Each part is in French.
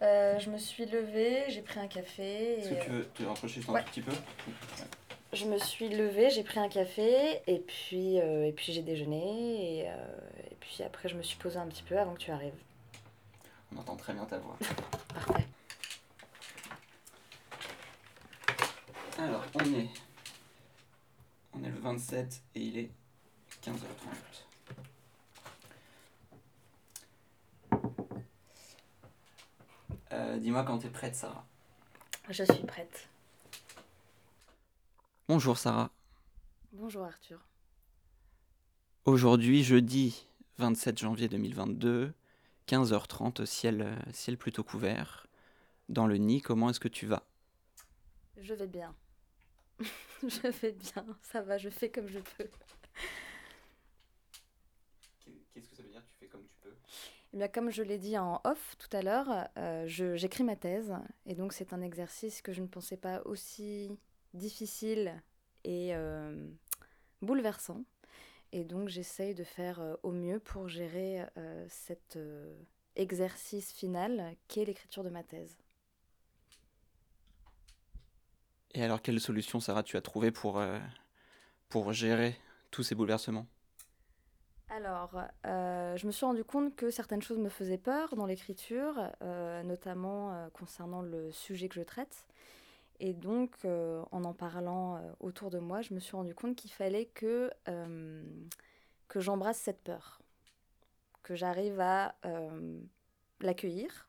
Euh, je me suis levée, j'ai pris un café. Est-ce que tu veux te rapprocher juste un ouais. tout petit peu Je me suis levée, j'ai pris un café et puis, euh, et puis j'ai déjeuné et, euh, et puis après je me suis posée un petit peu avant que tu arrives. On entend très bien ta voix. Parfait. Alors, on est. On est le 27 et il est 15h30. Euh, Dis-moi quand t'es prête, Sarah. Je suis prête. Bonjour, Sarah. Bonjour Arthur. Aujourd'hui, jeudi 27 janvier 2022, 15h30, ciel, ciel plutôt couvert. Dans le nid, comment est-ce que tu vas? Je vais bien. je vais bien, ça va, je fais comme je peux. Qu'est-ce que ça veut dire Tu fais comme tu peux Eh bien, comme je l'ai dit en off tout à l'heure, euh, j'écris ma thèse et donc c'est un exercice que je ne pensais pas aussi difficile et euh, bouleversant. Et donc j'essaye de faire euh, au mieux pour gérer cet exercice final qu'est l'écriture de ma thèse. Et alors, quelle solution, Sarah, tu as trouvé pour, pour gérer tous ces bouleversements? Alors, euh, je me suis rendu compte que certaines choses me faisaient peur dans l'écriture, euh, notamment euh, concernant le sujet que je traite. Et donc, en en parlant autour de moi, je me suis rendu compte qu'il fallait que, que j'embrasse cette peur, que j'arrive à l'accueillir,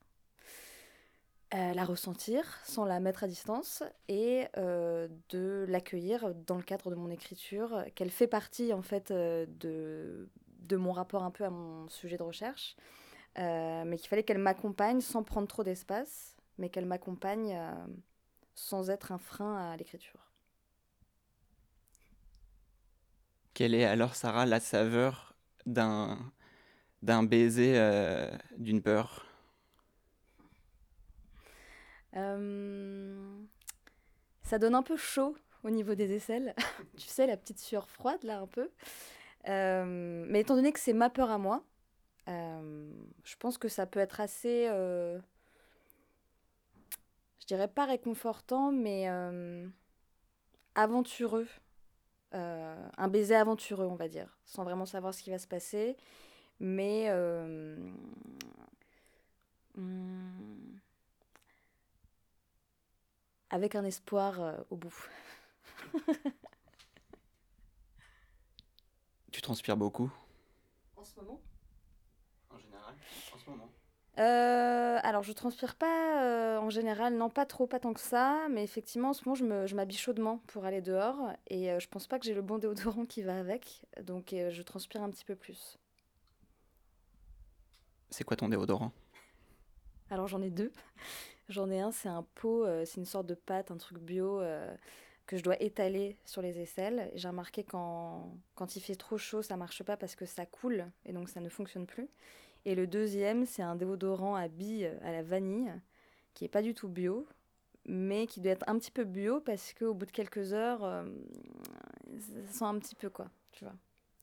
la ressentir sans la mettre à distance et de l'accueillir dans le cadre de mon écriture, qu'elle fait partie en fait de, de mon rapport un peu à mon sujet de recherche, euh, mais qu'il fallait qu'elle m'accompagne sans prendre trop d'espace, mais qu'elle m'accompagne euh, sans être un frein à l'écriture. Quelle est alors, Sarah, la saveur d'un d'un baiser euh, d'une peur? Ça donne un peu chaud au niveau des aisselles. tu sais, la petite sueur froide, là, un peu. Euh, mais étant donné que c'est ma peur à moi, euh, je pense que ça peut être assez... euh, je dirais pas réconfortant, mais aventureux. Un baiser aventureux, on va dire, sans vraiment savoir ce qui va se passer. Mais... hum, avec un espoir au bout. Tu transpires beaucoup En ce moment? En général, en ce moment. Euh, alors, je transpire pas euh, en général, non, pas trop, pas tant que ça, mais effectivement, en ce moment, je me- je m'habille chaudement pour aller dehors et euh, je pense pas que j'ai le bon déodorant qui va avec, donc euh, je transpire un petit peu plus. C'est quoi ton déodorant? Alors, j'en ai deux. J'en ai un, c'est un pot, euh, c'est une sorte de pâte, un truc bio euh, que je dois étaler sur les aisselles. J'ai remarqué quand, quand il fait trop chaud, ça marche pas parce que ça coule et donc ça ne fonctionne plus. Et le deuxième, c'est un déodorant à billes à la vanille qui est pas du tout bio, mais qui doit être un petit peu bio parce qu'au bout de quelques heures, euh, ça sent un petit peu quoi, tu vois.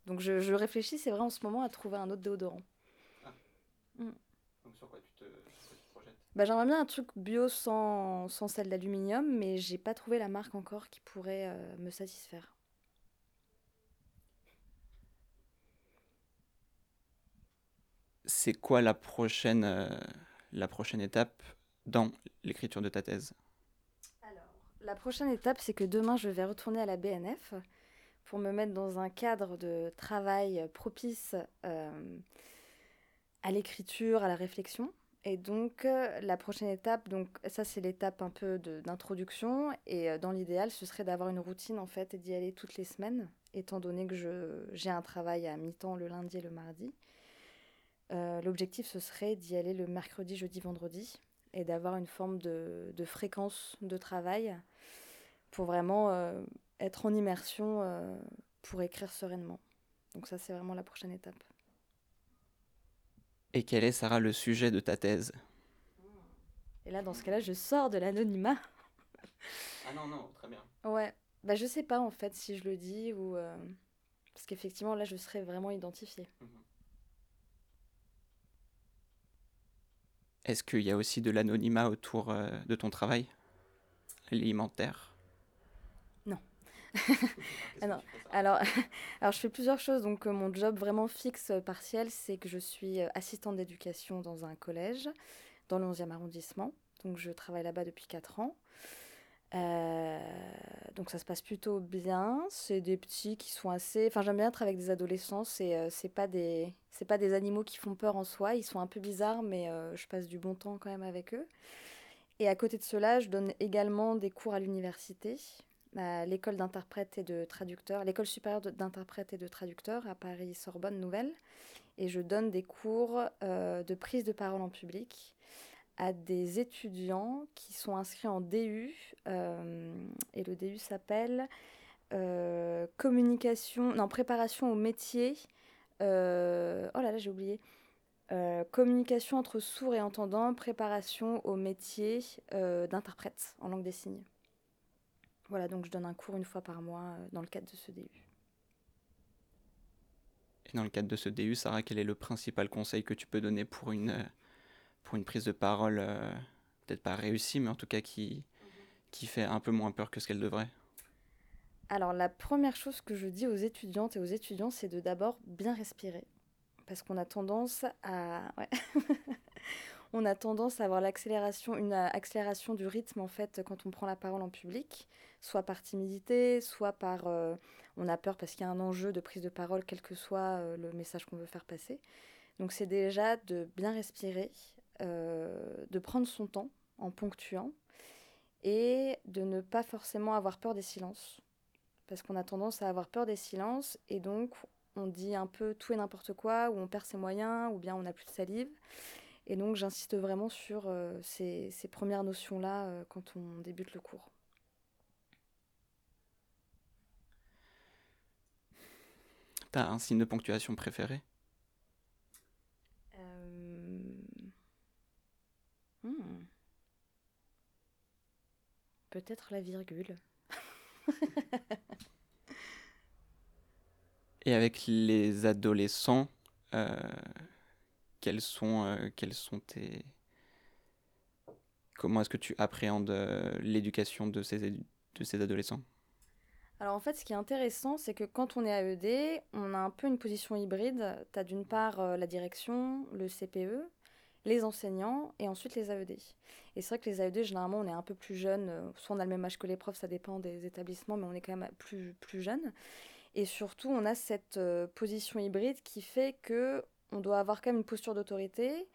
Donc je, je réfléchis, c'est vrai en ce moment, à trouver un autre déodorant. Donc sur quoi tu te, projettes Bah, j'aimerais bien un truc bio sans, sans sel d'aluminium, mais j'ai pas trouvé la marque encore qui pourrait euh, me satisfaire. C'est quoi la prochaine, euh, la prochaine étape dans l'écriture de ta thèse? Alors, la prochaine étape, c'est que demain, je vais retourner à la BNF pour me mettre dans un cadre de travail propice euh, à l'écriture, à la réflexion. Et donc, euh, la prochaine étape, donc ça, c'est l'étape un peu d'introduction. Et euh, dans l'idéal, ce serait d'avoir une routine, en fait, et d'y aller toutes les semaines, étant donné que j'ai un travail à mi-temps le lundi et le mardi. Euh, L'objectif, ce serait d'y aller le mercredi, jeudi, vendredi, et d'avoir une forme de, de fréquence de travail pour vraiment être en immersion pour écrire sereinement. Donc ça, c'est vraiment la prochaine étape. Et quel est, Sarah, le sujet de ta thèse? Et là, dans ce cas-là, je sors de l'anonymat. Ah non, non, très bien. Ouais, bah je sais pas en fait si je le dis ou... euh, Parce qu'effectivement, là, je serais vraiment identifiée. Est-ce qu'il y a aussi de l'anonymat autour de ton travail alimentaire? Alors, alors, alors, je fais plusieurs choses. Donc, mon job vraiment fixe, partiel, c'est que je suis assistante d'éducation dans un collège dans le 11e arrondissement. Donc, je travaille là-bas depuis 4 ans. Euh, donc ça se passe plutôt bien. C'est des petits qui sont assez. Enfin, j'aime bien être avec des adolescents. C'est euh, c'est pas des c'est pas des animaux qui font peur en soi. Ils sont un peu bizarres, mais euh, je passe du bon temps quand même avec eux. Et à côté de cela, je donne également des cours à l'université, l'école d'interprète et de traducteurs, l'école supérieure d'interprète et de traducteurs à Paris Sorbonne Nouvelle. Et je donne des cours de prise de parole en public à des étudiants qui sont inscrits en DU. Euh, et le DU s'appelle euh, communication, non, préparation au métier. Euh, oh là là, j'ai oublié. communication entre sourds et entendants, préparation au métier d'interprète en langue des signes. Voilà, donc je donne un cours une fois par mois dans le cadre de ce DU. Et dans le cadre de ce DU, Sarah, quel est le principal conseil que tu peux donner pour une pour une prise de parole euh, peut-être pas réussie, mais en tout cas qui, qui fait un peu moins peur que ce qu'elle devrait? Alors la première chose que je dis aux étudiantes et aux étudiants, c'est de d'abord bien respirer. Parce qu'on a tendance à... on a tendance à avoir l'accélération, une accélération du rythme en fait quand on prend la parole en public, soit par timidité, soit par euh, on a peur parce qu'il y a un enjeu de prise de parole, quel que soit euh, le message qu'on veut faire passer. Donc c'est déjà de bien respirer, euh, de prendre son temps en ponctuant et de ne pas forcément avoir peur des silences. Parce qu'on a tendance à avoir peur des silences et donc on dit un peu tout et n'importe quoi, ou on perd ses moyens, ou bien on n'a plus de salive. Et donc j'insiste vraiment sur ces, premières notions-là quand on débute le cours. T'as un signe de ponctuation préféré? Hmm. Peut-être la virgule. Et avec les adolescents, euh, quels, sont, euh, quels sont tes... Comment est-ce que tu appréhendes euh, l'éducation de ces, de ces adolescents? Alors en fait, ce qui est intéressant, c'est que quand on est AED, on a un peu une position hybride. Tu as d'une part la direction, le CPE, les enseignants et ensuite les AED. Et c'est vrai que les AED, généralement, on est un peu plus jeunes, euh, soit on a le même âge que les profs, ça dépend des établissements, mais on est quand même plus, plus jeunes. Et surtout, on a cette euh, position hybride qui fait que on doit avoir quand même une posture d'autorité,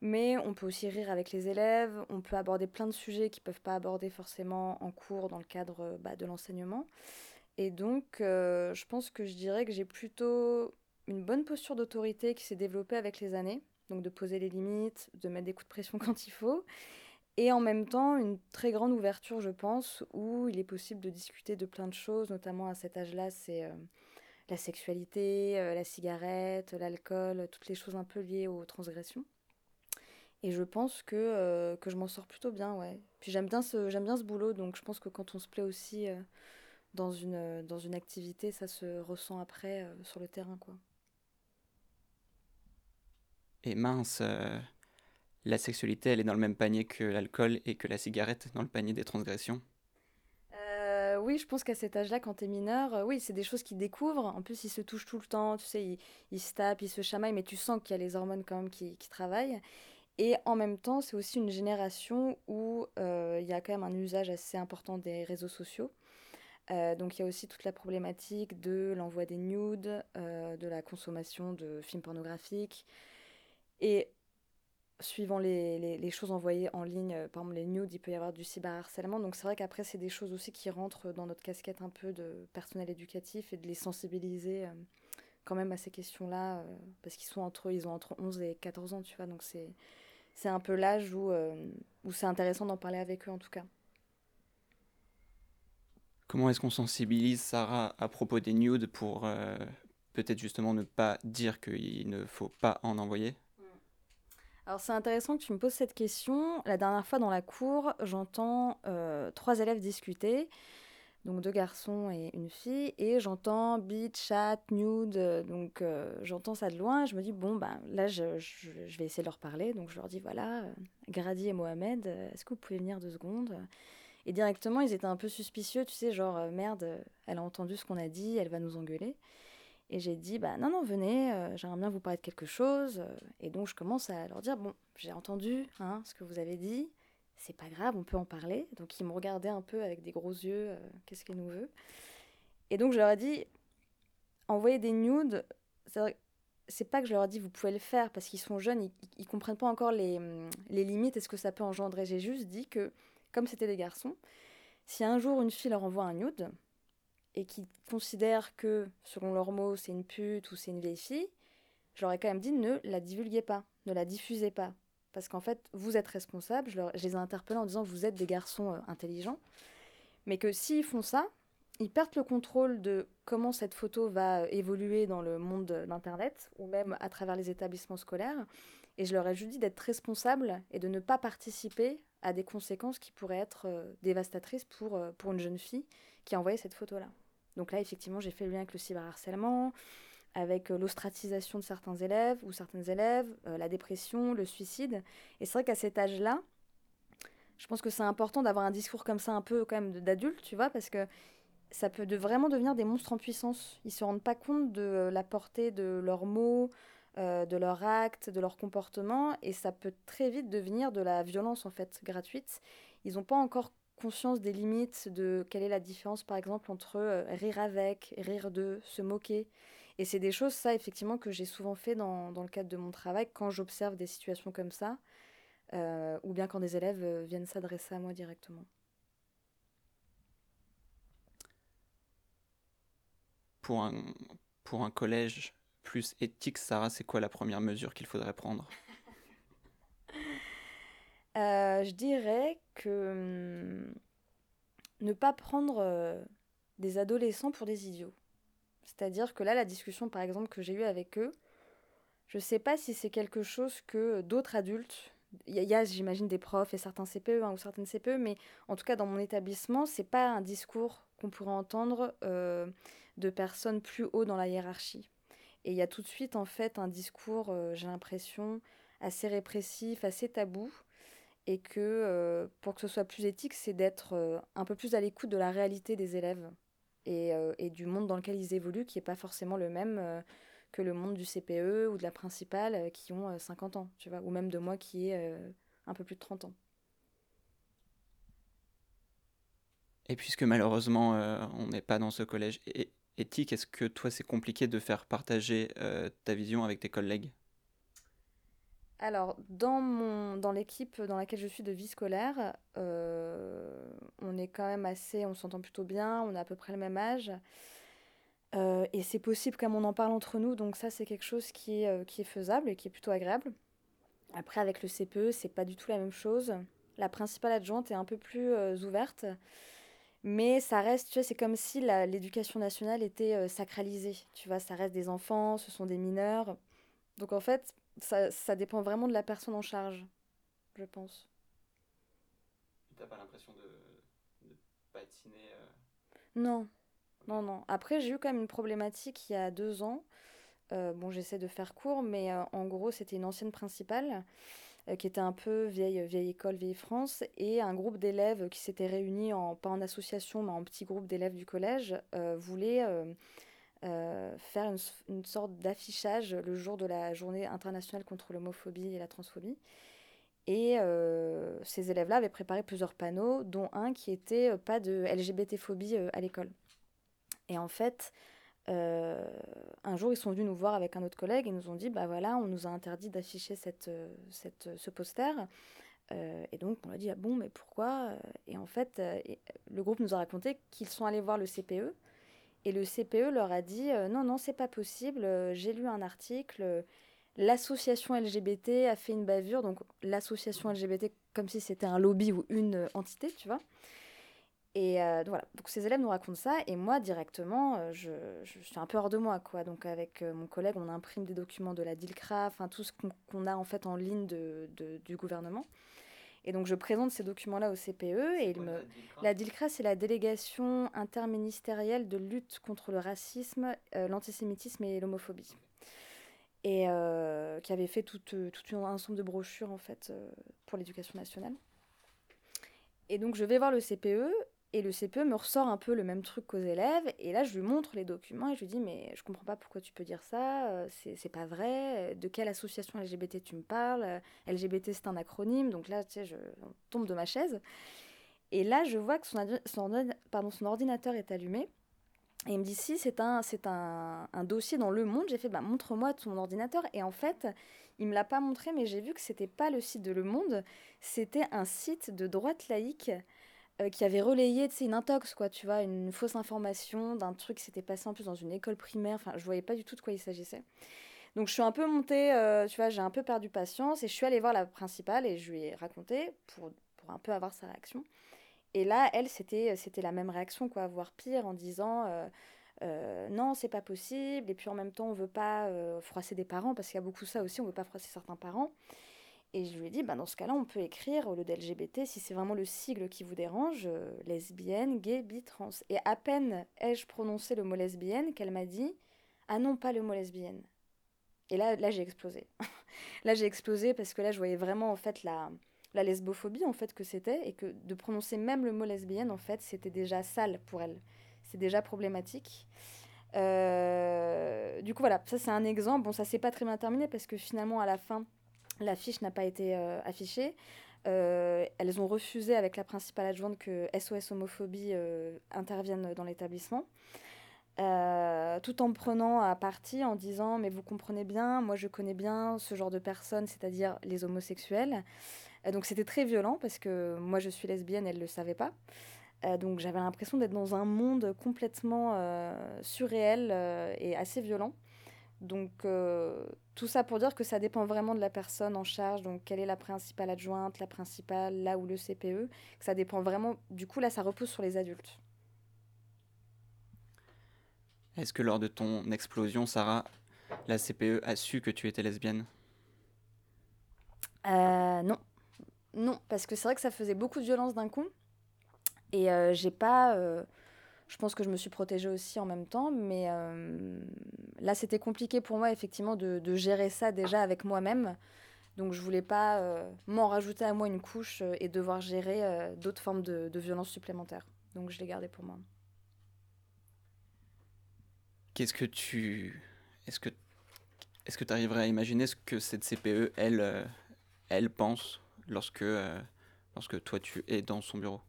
mais on peut aussi rire avec les élèves, on peut aborder plein de sujets qui ne peuvent pas aborder forcément en cours dans le cadre euh, bah, de l'enseignement. Et donc, je pense que je dirais que j'ai plutôt une bonne posture d'autorité qui s'est développée avec les années donc de poser les limites, de mettre des coups de pression quand il faut, et en même temps une très grande ouverture, je pense, où il est possible de discuter de plein de choses, notamment à cet âge-là, c'est euh, la sexualité, euh, la cigarette, l'alcool, toutes les choses un peu liées aux transgressions. Et je pense que, euh, que je m'en sors plutôt bien, ouais. Puis j'aime bien, ce, j'aime bien ce boulot, donc je pense que quand on se plaît aussi dans, une, dans une activité, ça se ressent après sur le terrain, quoi. Et mince, euh, la sexualité, elle est dans le même panier que l'alcool et que la cigarette dans le panier des transgressions euh, oui, je pense qu'à cet âge-là, quand tu es mineur, euh, oui, c'est des choses qu'ils découvrent. En plus, ils se touchent tout le temps, tu sais, ils, se tapent, ils se chamaillent, mais tu sens qu'il y a les hormones quand même qui, travaillent. Et en même temps, c'est aussi une génération où il y a quand même un usage assez important des réseaux sociaux. donc il y a aussi toute la problématique de l'envoi des nudes, de la consommation de films pornographiques, et suivant les, les, choses envoyées en ligne, euh, par exemple les nudes, il peut y avoir du cyberharcèlement. Donc c'est vrai qu'après, c'est des choses aussi qui rentrent dans notre casquette un peu de personnel éducatif et de les sensibiliser euh, quand même à ces questions-là, euh, parce qu'ils sont entre ils ont entre 11 et 14 ans, tu vois. Donc c'est, c'est un peu l'âge où, où c'est intéressant d'en parler avec eux en tout cas. Comment est-ce qu'on sensibilise Sarah à propos des nudes pour peut-être justement ne pas dire qu'il ne faut pas en envoyer? Alors c'est intéressant que tu me poses cette question. La dernière fois dans la cour, j'entends euh, trois élèves discuter. Donc deux garçons et une fille, et j'entends beat, chat, nude, donc j'entends ça de loin, je me dis, bon, ben là, je, je, vais essayer de leur parler, donc je leur dis, voilà, Grady et Mohamed, est-ce que vous pouvez venir deux secondes? Et directement, ils étaient un peu suspicieux, tu sais, genre, merde, elle a entendu ce qu'on a dit, elle va nous engueuler. Et j'ai dit, bah non, non, venez, j'aimerais bien vous parler de quelque chose. Et donc je commence à leur dire, bon, j'ai entendu hein, ce que vous avez dit, c'est pas grave, on peut en parler. Donc ils me regardaient un peu avec des gros yeux, euh, qu'est-ce qu'elle nous veut Et donc je leur ai dit, envoyer des nudes, c'est pas que je leur ai dit vous pouvez le faire parce qu'ils sont jeunes, ils, ils, comprennent pas encore les, les limites et ce que ça peut engendrer. J'ai juste dit que, comme c'était des garçons, si un jour une fille leur envoie un nude et qu'ils considèrent que, selon leurs mots, c'est une pute ou c'est une vieille fille, je leur ai quand même dit ne la divulguez pas, ne la diffusez pas parce qu'en fait, vous êtes responsable. Je, les ai interpellés en disant vous êtes des garçons euh, intelligents, mais que s'ils font ça, ils perdent le contrôle de comment cette photo va euh, évoluer dans le monde d'Internet ou même à travers les établissements scolaires. Et je leur ai juste dit d'être responsables et de ne pas participer à des conséquences qui pourraient être euh, dévastatrices pour, pour une jeune fille qui a envoyé cette photo-là. Donc là, effectivement, j'ai fait le lien avec le cyberharcèlement, avec euh, l'ostratisation de certains élèves ou certaines élèves, euh, la dépression, le suicide. Et c'est vrai qu'à cet âge-là, je pense que c'est important d'avoir un discours comme ça un peu quand même d'adulte, tu vois, parce que ça peut vraiment devenir des monstres en puissance. Ils se rendent pas compte de euh, la portée de leurs mots, de leurs actes, de leur comportement, et ça peut très vite devenir de la violence en fait gratuite. Ils n'ont pas encore conscience des limites, de quelle est la différence par exemple entre rire avec, rire de, se moquer. Et c'est des choses, ça, effectivement, que j'ai souvent fait dans, dans, le cadre de mon travail quand j'observe des situations comme ça, euh, ou bien quand des élèves euh, viennent s'adresser à moi directement. Pour un, pour un collège plus éthique, Sarah, c'est quoi la première mesure qu'il faudrait prendre? Euh, Je dirais que hum, ne pas prendre des adolescents pour des idiots. C'est-à-dire que là, la discussion, par exemple, que j'ai eue avec eux, je ne sais pas si c'est quelque chose que d'autres adultes, il y a, j'imagine, des profs et certains CPE hein, ou certaines CPE, mais en tout cas, dans mon établissement, c'est pas un discours qu'on pourrait entendre euh, de personnes plus haut dans la hiérarchie. Et il y a tout de suite, en fait, un discours, euh, j'ai l'impression, assez répressif, assez tabou, et que euh, pour que ce soit plus éthique, c'est d'être un peu plus à l'écoute de la réalité des élèves euh, et, du monde dans lequel ils évoluent, qui n'est pas forcément le même euh, que le monde du CPE ou de la principale euh, qui ont 50 ans, tu vois, ou même de moi qui ai un peu plus de 30 ans. Et puisque malheureusement on n'est pas dans ce collège éthique, est-ce que toi c'est compliqué de faire partager ta vision avec tes collègues? Alors, dans, dans l'équipe dans laquelle je suis de vie scolaire, euh, on est quand même assez, on s'entend plutôt bien, on a à peu près le même âge. Euh, et c'est possible comme on en parle entre nous, donc ça c'est quelque chose qui est, euh, qui est faisable et qui est plutôt agréable. Après avec le CPE, c'est pas du tout la même chose. La principale adjointe est un peu plus ouverte, mais ça reste, tu sais, c'est comme si l'éducation nationale était sacralisée. Tu vois, ça reste des enfants, ce sont des mineurs. Donc en fait, ça, ça dépend vraiment de la personne en charge, je pense. Tu n'as pas l'impression de, de patiner euh Non, non, non. Après, j'ai eu quand même une problématique il y a deux ans. Euh, bon, j'essaie de faire court, mais euh, en gros, c'était une ancienne principale qui était un peu vieille, vieille école, vieille France, et un groupe d'élèves qui s'était réunis, en, pas en association, mais en petit groupe d'élèves du collège, voulait euh, faire une, sorte d'affichage le jour de la journée internationale contre l'homophobie et la transphobie. Et euh, ces élèves-là avaient préparé plusieurs panneaux, dont un qui était euh, pas de LGBT-phobie à l'école. Et en fait, un jour, ils sont venus nous voir avec un autre collègue et nous ont dit, bah voilà, on nous a interdit d'afficher cette, cette, ce poster. et donc, on a dit, ah bon, mais pourquoi? Et en fait, le groupe nous a raconté qu'ils sont allés voir le CPE et le CPE leur a dit euh, non, non, c'est pas possible. Euh, j'ai lu un article. Euh, l'association LGBT a fait une bavure. Donc, l'association LGBT, comme si c'était un lobby ou une entité, tu vois. Et donc, voilà. Donc, ces élèves nous racontent ça. Et moi, directement, je, je, suis un peu hors de moi, quoi. Donc, avec mon collègue, on imprime des documents de la DILCRA, enfin, tout ce qu'on a en fait en ligne de, du gouvernement. Et donc je présente ces documents-là au CPE et il me... La DILCRA, c'est la délégation interministérielle de lutte contre le racisme, euh, l'antisémitisme et l'homophobie. Et euh, qui avait fait tout, euh, tout un ensemble de brochures en fait pour l'éducation nationale. Et donc je vais voir le CPE et le CPE me ressort un peu le même truc qu'aux élèves. Et là, je lui montre les documents et je lui dis Mais je comprends pas pourquoi tu peux dire ça, euh, c'est pas vrai. De quelle association LGBT tu me parles LGBT, c'est un acronyme. Donc là, tu sais, je tombe de ma chaise. Et là, je vois que son, ordinateur est allumé. Et il me dit Si, c'est un, un, un dossier dans Le Monde. J'ai fait bah, Montre-moi ton ordinateur. Et en fait, il me l'a pas montré, mais j'ai vu que c'était pas le site de Le Monde, c'était un site de droite laïque. Euh, qui avait relayé une intox, quoi, tu vois, une fausse information d'un truc qui s'était passé en plus dans une école primaire. Enfin, je voyais pas du tout de quoi il s'agissait. Donc, je suis un peu montée, euh, tu vois, j'ai un peu perdu patience et je suis allée voir la principale et je lui ai raconté pour, pour un peu avoir sa réaction. Et là, elle, c'était, c'était la même réaction, quoi, voire pire, en disant euh, euh non, c'est pas possible. Et puis en même temps, on veut pas froisser des parents, parce qu'il y a beaucoup ça aussi, on veut pas froisser certains parents. Et je lui ai dit, bah, dans ce cas-là, on peut écrire, au lieu d'LGBT, si c'est vraiment le sigle qui vous dérange, euh, lesbienne, gay, bi, trans. Et à peine ai-je prononcé le mot lesbienne qu'elle m'a dit, ah non, pas le mot lesbienne. Et là, là j'ai explosé. là, j'ai explosé parce que là, je voyais vraiment, en fait, la, la lesbophobie, en fait, que c'était, et que de prononcer même le mot lesbienne, en fait, c'était déjà sale pour elle. C'est déjà problématique. Euh, du coup, voilà, ça c'est un exemple. Bon, ça s'est pas très bien terminé parce que finalement, à la fin, L'affiche n'a pas été euh, affichée. Euh, elles ont refusé avec la principale adjointe que SOS Homophobie euh, intervienne dans l'établissement. tout en prenant à partie, en disant mais vous comprenez bien, moi je connais bien ce genre de personnes, c'est-à-dire les homosexuels. donc c'était très violent parce que moi je suis lesbienne, elle ne le savait pas. donc j'avais l'impression d'être dans un monde complètement surréel et assez violent. Donc euh, tout ça pour dire que ça dépend vraiment de la personne en charge, donc quelle est la principale adjointe, la principale, là où le CPE, que ça dépend vraiment, du coup là ça repose sur les adultes. Est-ce que lors de ton explosion, Sarah, la CPE a su que tu étais lesbienne? Euh, Non. Non, parce que c'est vrai que ça faisait beaucoup de violence d'un coup. Et euh, j'ai pas je pense que je me suis protégée aussi en même temps, mais euh, là c'était compliqué pour moi effectivement de, gérer ça déjà avec moi-même. Donc je voulais pas euh, m'en rajouter à moi une couche euh, et devoir gérer d'autres formes de, de violence supplémentaires. Donc je l'ai gardé pour moi. Qu'est-ce que tu... Est-ce que est-ce que tu arriverais à imaginer ce que cette CPE, elle, elle pense lorsque, lorsque toi tu es dans son bureau?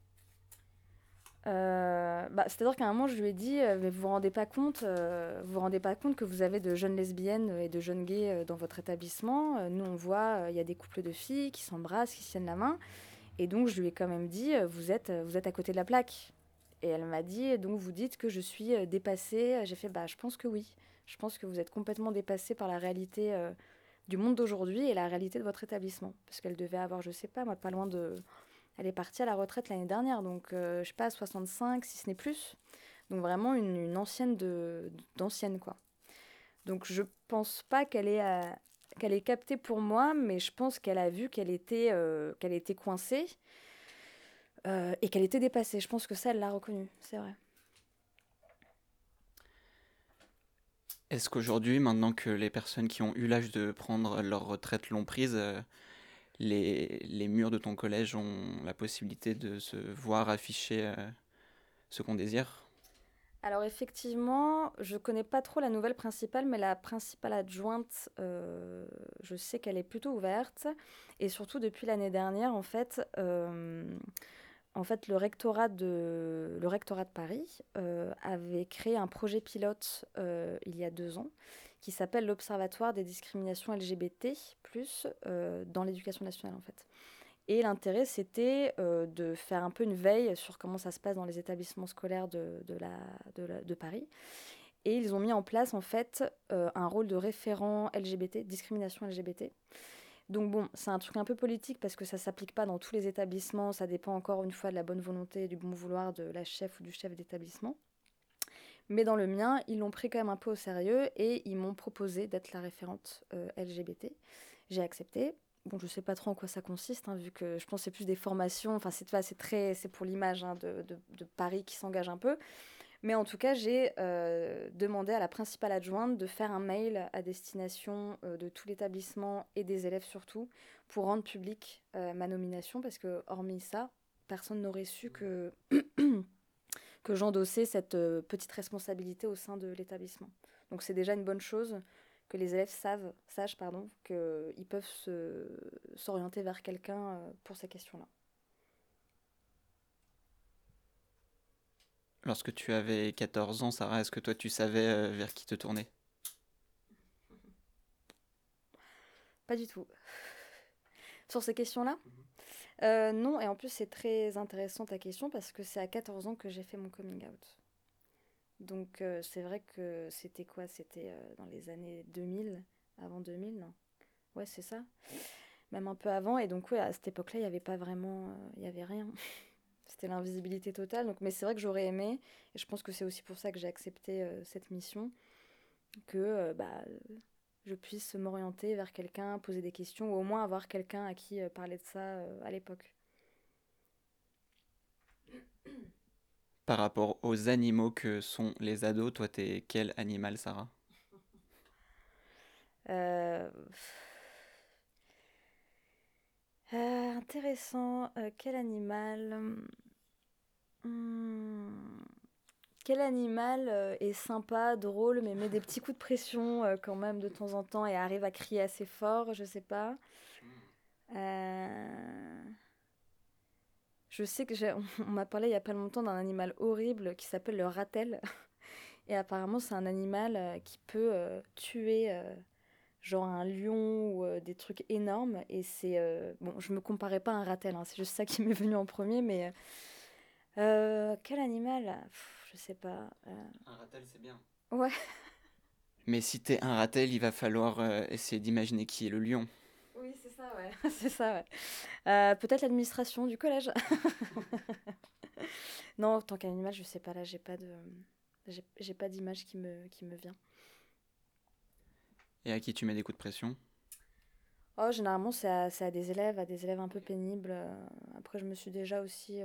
Euh, bah, C'est-à-dire qu'à un moment, je lui ai dit, euh, mais vous vous rendez pas compte, euh, vous vous rendez pas compte que vous avez de jeunes lesbiennes et de jeunes gays dans votre établissement. nous, on voit, il y a des couples de filles qui s'embrassent, qui tiennent la main. Et donc, je lui ai quand même dit, vous êtes, vous êtes à côté de la plaque. Et elle m'a dit, donc vous dites que je suis dépassée. J'ai fait, bah, je pense que oui. Je pense que vous êtes complètement dépassée par la réalité du monde d'aujourd'hui et la réalité de votre établissement. Parce qu'elle devait avoir, je sais pas, moi, pas loin de elle est partie à la retraite l'année dernière, donc euh, je sais pas, 65, si ce n'est plus. Donc vraiment une, ancienne de, d'ancienne, quoi. Donc je pense pas qu'elle ait, euh, qu'elle capté pour moi, mais je pense qu'elle a vu qu'elle était, euh, qu'elle était coincée et qu'elle était dépassée. Je pense que ça, elle l'a reconnu, c'est vrai. Est-ce qu'aujourd'hui, maintenant que les personnes qui ont eu l'âge de prendre leur retraite l'ont prise, les, les, murs de ton collège ont la possibilité de se voir afficher euh, ce qu'on désire? Alors effectivement, je connais pas trop la nouvelle principale, mais la principale adjointe, euh, je sais qu'elle est plutôt ouverte. Et surtout depuis l'année dernière, en fait, euh, en fait, le rectorat de, le rectorat de Paris avait créé un projet pilote il y a deux ans qui s'appelle l'Observatoire des discriminations LGBT, euh, dans l'éducation nationale en fait. Et l'intérêt, c'était euh, de faire un peu une veille sur comment ça se passe dans les établissements scolaires de, de, la, de, Paris. Et ils ont mis en place en fait euh, un rôle de référent LGBT, discrimination LGBT. Donc bon, c'est un truc un peu politique parce que ça s'applique pas dans tous les établissements, ça dépend encore une fois de la bonne volonté et du bon vouloir de la chef ou du chef d'établissement. Mais dans le mien, ils l'ont pris quand même un peu au sérieux et ils m'ont proposé d'être la référente euh, LGBT. J'ai accepté. bon, je sais pas trop en quoi ça consiste, hein, vu que je pense que c'est plus des formations. Enfin, c'est très, c'est pour l'image hein, de, Paris qui s'engage un peu. Mais en tout cas, j'ai euh, demandé à la principale adjointe de faire un mail à destination euh, de tout l'établissement et des élèves surtout pour rendre public euh, ma nomination parce que hormis ça, personne n'aurait su que que j'endossais cette petite responsabilité au sein de l'établissement. Donc c'est déjà une bonne chose que les élèves savent, sachent pardon, qu'ils peuvent s'orienter vers quelqu'un pour ces questions-là. Lorsque tu avais 14 ans, Sarah, est-ce que toi tu savais euh, vers qui te tourner? Pas du tout. Sur ces questions-là? Mhm. euh, Non, et en plus c'est très intéressant ta question parce que c'est à 14 ans que j'ai fait mon coming out. Donc euh, c'est vrai que c'était quoi? C'était dans les années 2000, avant 2000, non? Ouais, c'est ça. Même un peu avant, et donc ouais, à cette époque-là, il n'y avait pas vraiment... Il n'y avait rien. C'était l'invisibilité totale. Donc, mais c'est vrai que j'aurais aimé, et je pense que c'est aussi pour ça que j'ai accepté euh, cette mission, que euh, bah, je puisse m'orienter vers quelqu'un, poser des questions, ou au moins avoir quelqu'un à qui euh, parler de ça à l'époque. Par rapport aux animaux que sont les ados, toi, t'es quel animal, Sarah? Intéressant. quel animal? Hmm. Quel animal euh, est sympa, drôle, mais met des petits coups de pression euh, quand même de temps en temps et arrive à crier assez fort, je sais pas. Euh, je sais que j'ai... on m'a parlé il y a pas longtemps d'un animal horrible qui s'appelle le ratel. Et apparemment, c'est un animal qui peut tuer genre un lion ou des trucs énormes. Et c'est. Bon, je me comparais pas à un ratel, hein, c'est juste ça qui m'est venu en premier, mais quel animal? Je sais pas. Euh. Un ratel, c'est bien. Ouais. Mais si t'es un ratel, il va falloir euh, essayer d'imaginer qui est le lion. Oui, c'est ça, ouais. c'est ça, ouais. Peut-être l'administration du collège. non, en tant qu'animal, je sais pas. Là, j'ai pas de, j'ai pas d'image qui me, qui me vient. Et à qui tu mets des coups de pression? Oh, généralement, c'est à, à, des élèves, à des élèves un peu pénibles. Après, je me suis déjà aussi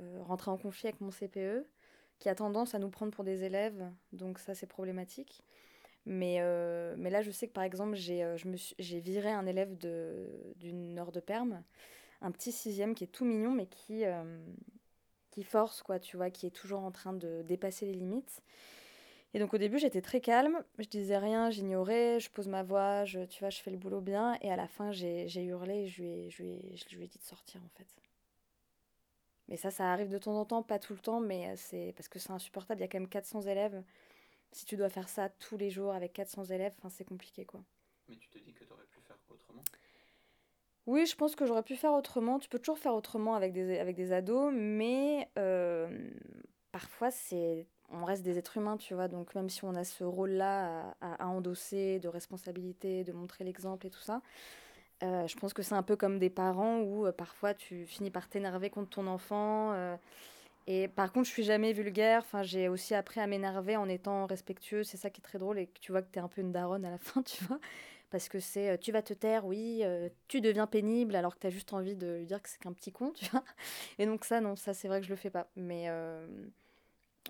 euh, rentrer en conflit avec mon CPE, qui a tendance à nous prendre pour des élèves, donc ça c'est problématique. Mais, euh, mais là, je sais que par exemple, j'ai euh, j'ai viré un élève d'une heure de perme, un petit sixième qui est tout mignon, mais qui, qui force, quoi, tu vois, qui est toujours en train de dépasser les limites. Et donc au début, j'étais très calme, je disais rien, j'ignorais, je pose ma voix, je, tu vois, je fais le boulot bien. Et à la fin, j'ai hurlé et je lui, je, lui je lui ai dit de sortir, en fait. Mais ça, ça arrive de temps en temps, pas tout le temps, mais euh, c'est parce que c'est insupportable. Il y a quand même 400 élèves. Si tu dois faire ça tous les jours avec 400 élèves, c'est compliqué, quoi. Mais tu te dis que tu aurais pu faire autrement? Oui, je pense que j'aurais pu faire autrement. Tu peux toujours faire autrement avec des, avec des ados, mais euh, parfois, c'est on reste des êtres humains, tu vois. Donc, même si on a ce rôle-là à, à, endosser, de responsabilité, de montrer l'exemple et tout ça, euh, je pense que c'est un peu comme des parents où euh, parfois tu finis par t'énerver contre ton enfant. Euh, et par contre, je suis jamais vulgaire. Enfin, j'ai aussi appris à m'énerver en étant respectueux. C'est ça qui est très drôle et que tu vois que tu es un peu une daronne à la fin, tu vois. Parce que c'est tu vas te taire, oui, tu deviens pénible alors que tu as juste envie de lui dire que c'est qu'un petit con, tu vois. Et donc, ça, non, ça, c'est vrai que je le fais pas. Mais,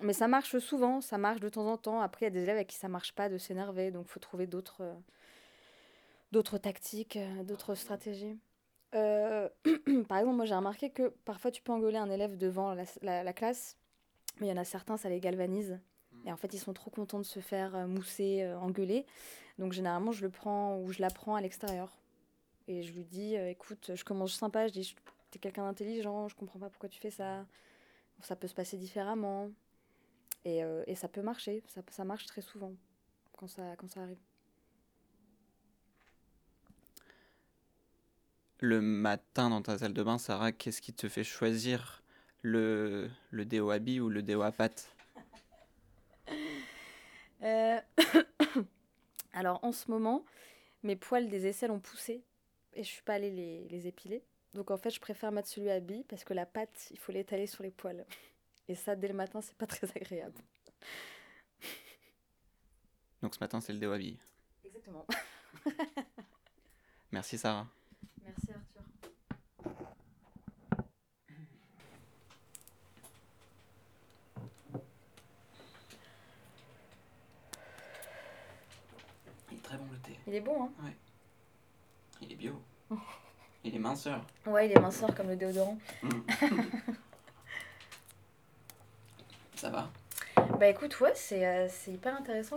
mais ça marche souvent, ça marche de temps en temps. Après, il y a des élèves avec qui ça marche pas de s'énerver, donc faut trouver d'autres d'autres tactiques, euh, d'autres stratégies. Euh, par exemple, moi j'ai remarqué que parfois tu peux engueuler un élève devant la, la, classe, mais il y en a certains, ça les galvanise. Et en fait, ils sont trop contents de se faire euh, mousser, engueuler. Donc généralement, je le prends ou je la prends à l'extérieur. Et je lui dis, écoute, je commence sympa, je dis, t'es quelqu'un d'intelligent, je comprends pas pourquoi tu fais ça. Ça peut se passer différemment. Et, et ça peut marcher, ça, ça marche très souvent quand ça, quand ça arrive. Le matin dans ta salle de bain, Sarah, qu'est-ce qui te fait choisir le, le déo à billes ou le déo à pâte euh, Alors en ce moment, mes poils des aisselles ont poussé et je suis pas allée les, les épiler. Donc en fait, je préfère mettre celui à billes parce que la pâte, il faut l'étaler sur les poils. Et ça, dès le matin, c'est pas très agréable. Donc ce matin, c'est le déo à billes. Exactement. Merci Sarah. Merci. Il est très bon le thé. Il est bon, hein Il est bio. Il est minceur. Ouais, il est minceur comme le déodorant. Ça va? Bah écoute, ouais, c'est euh, c'est hyper intéressant.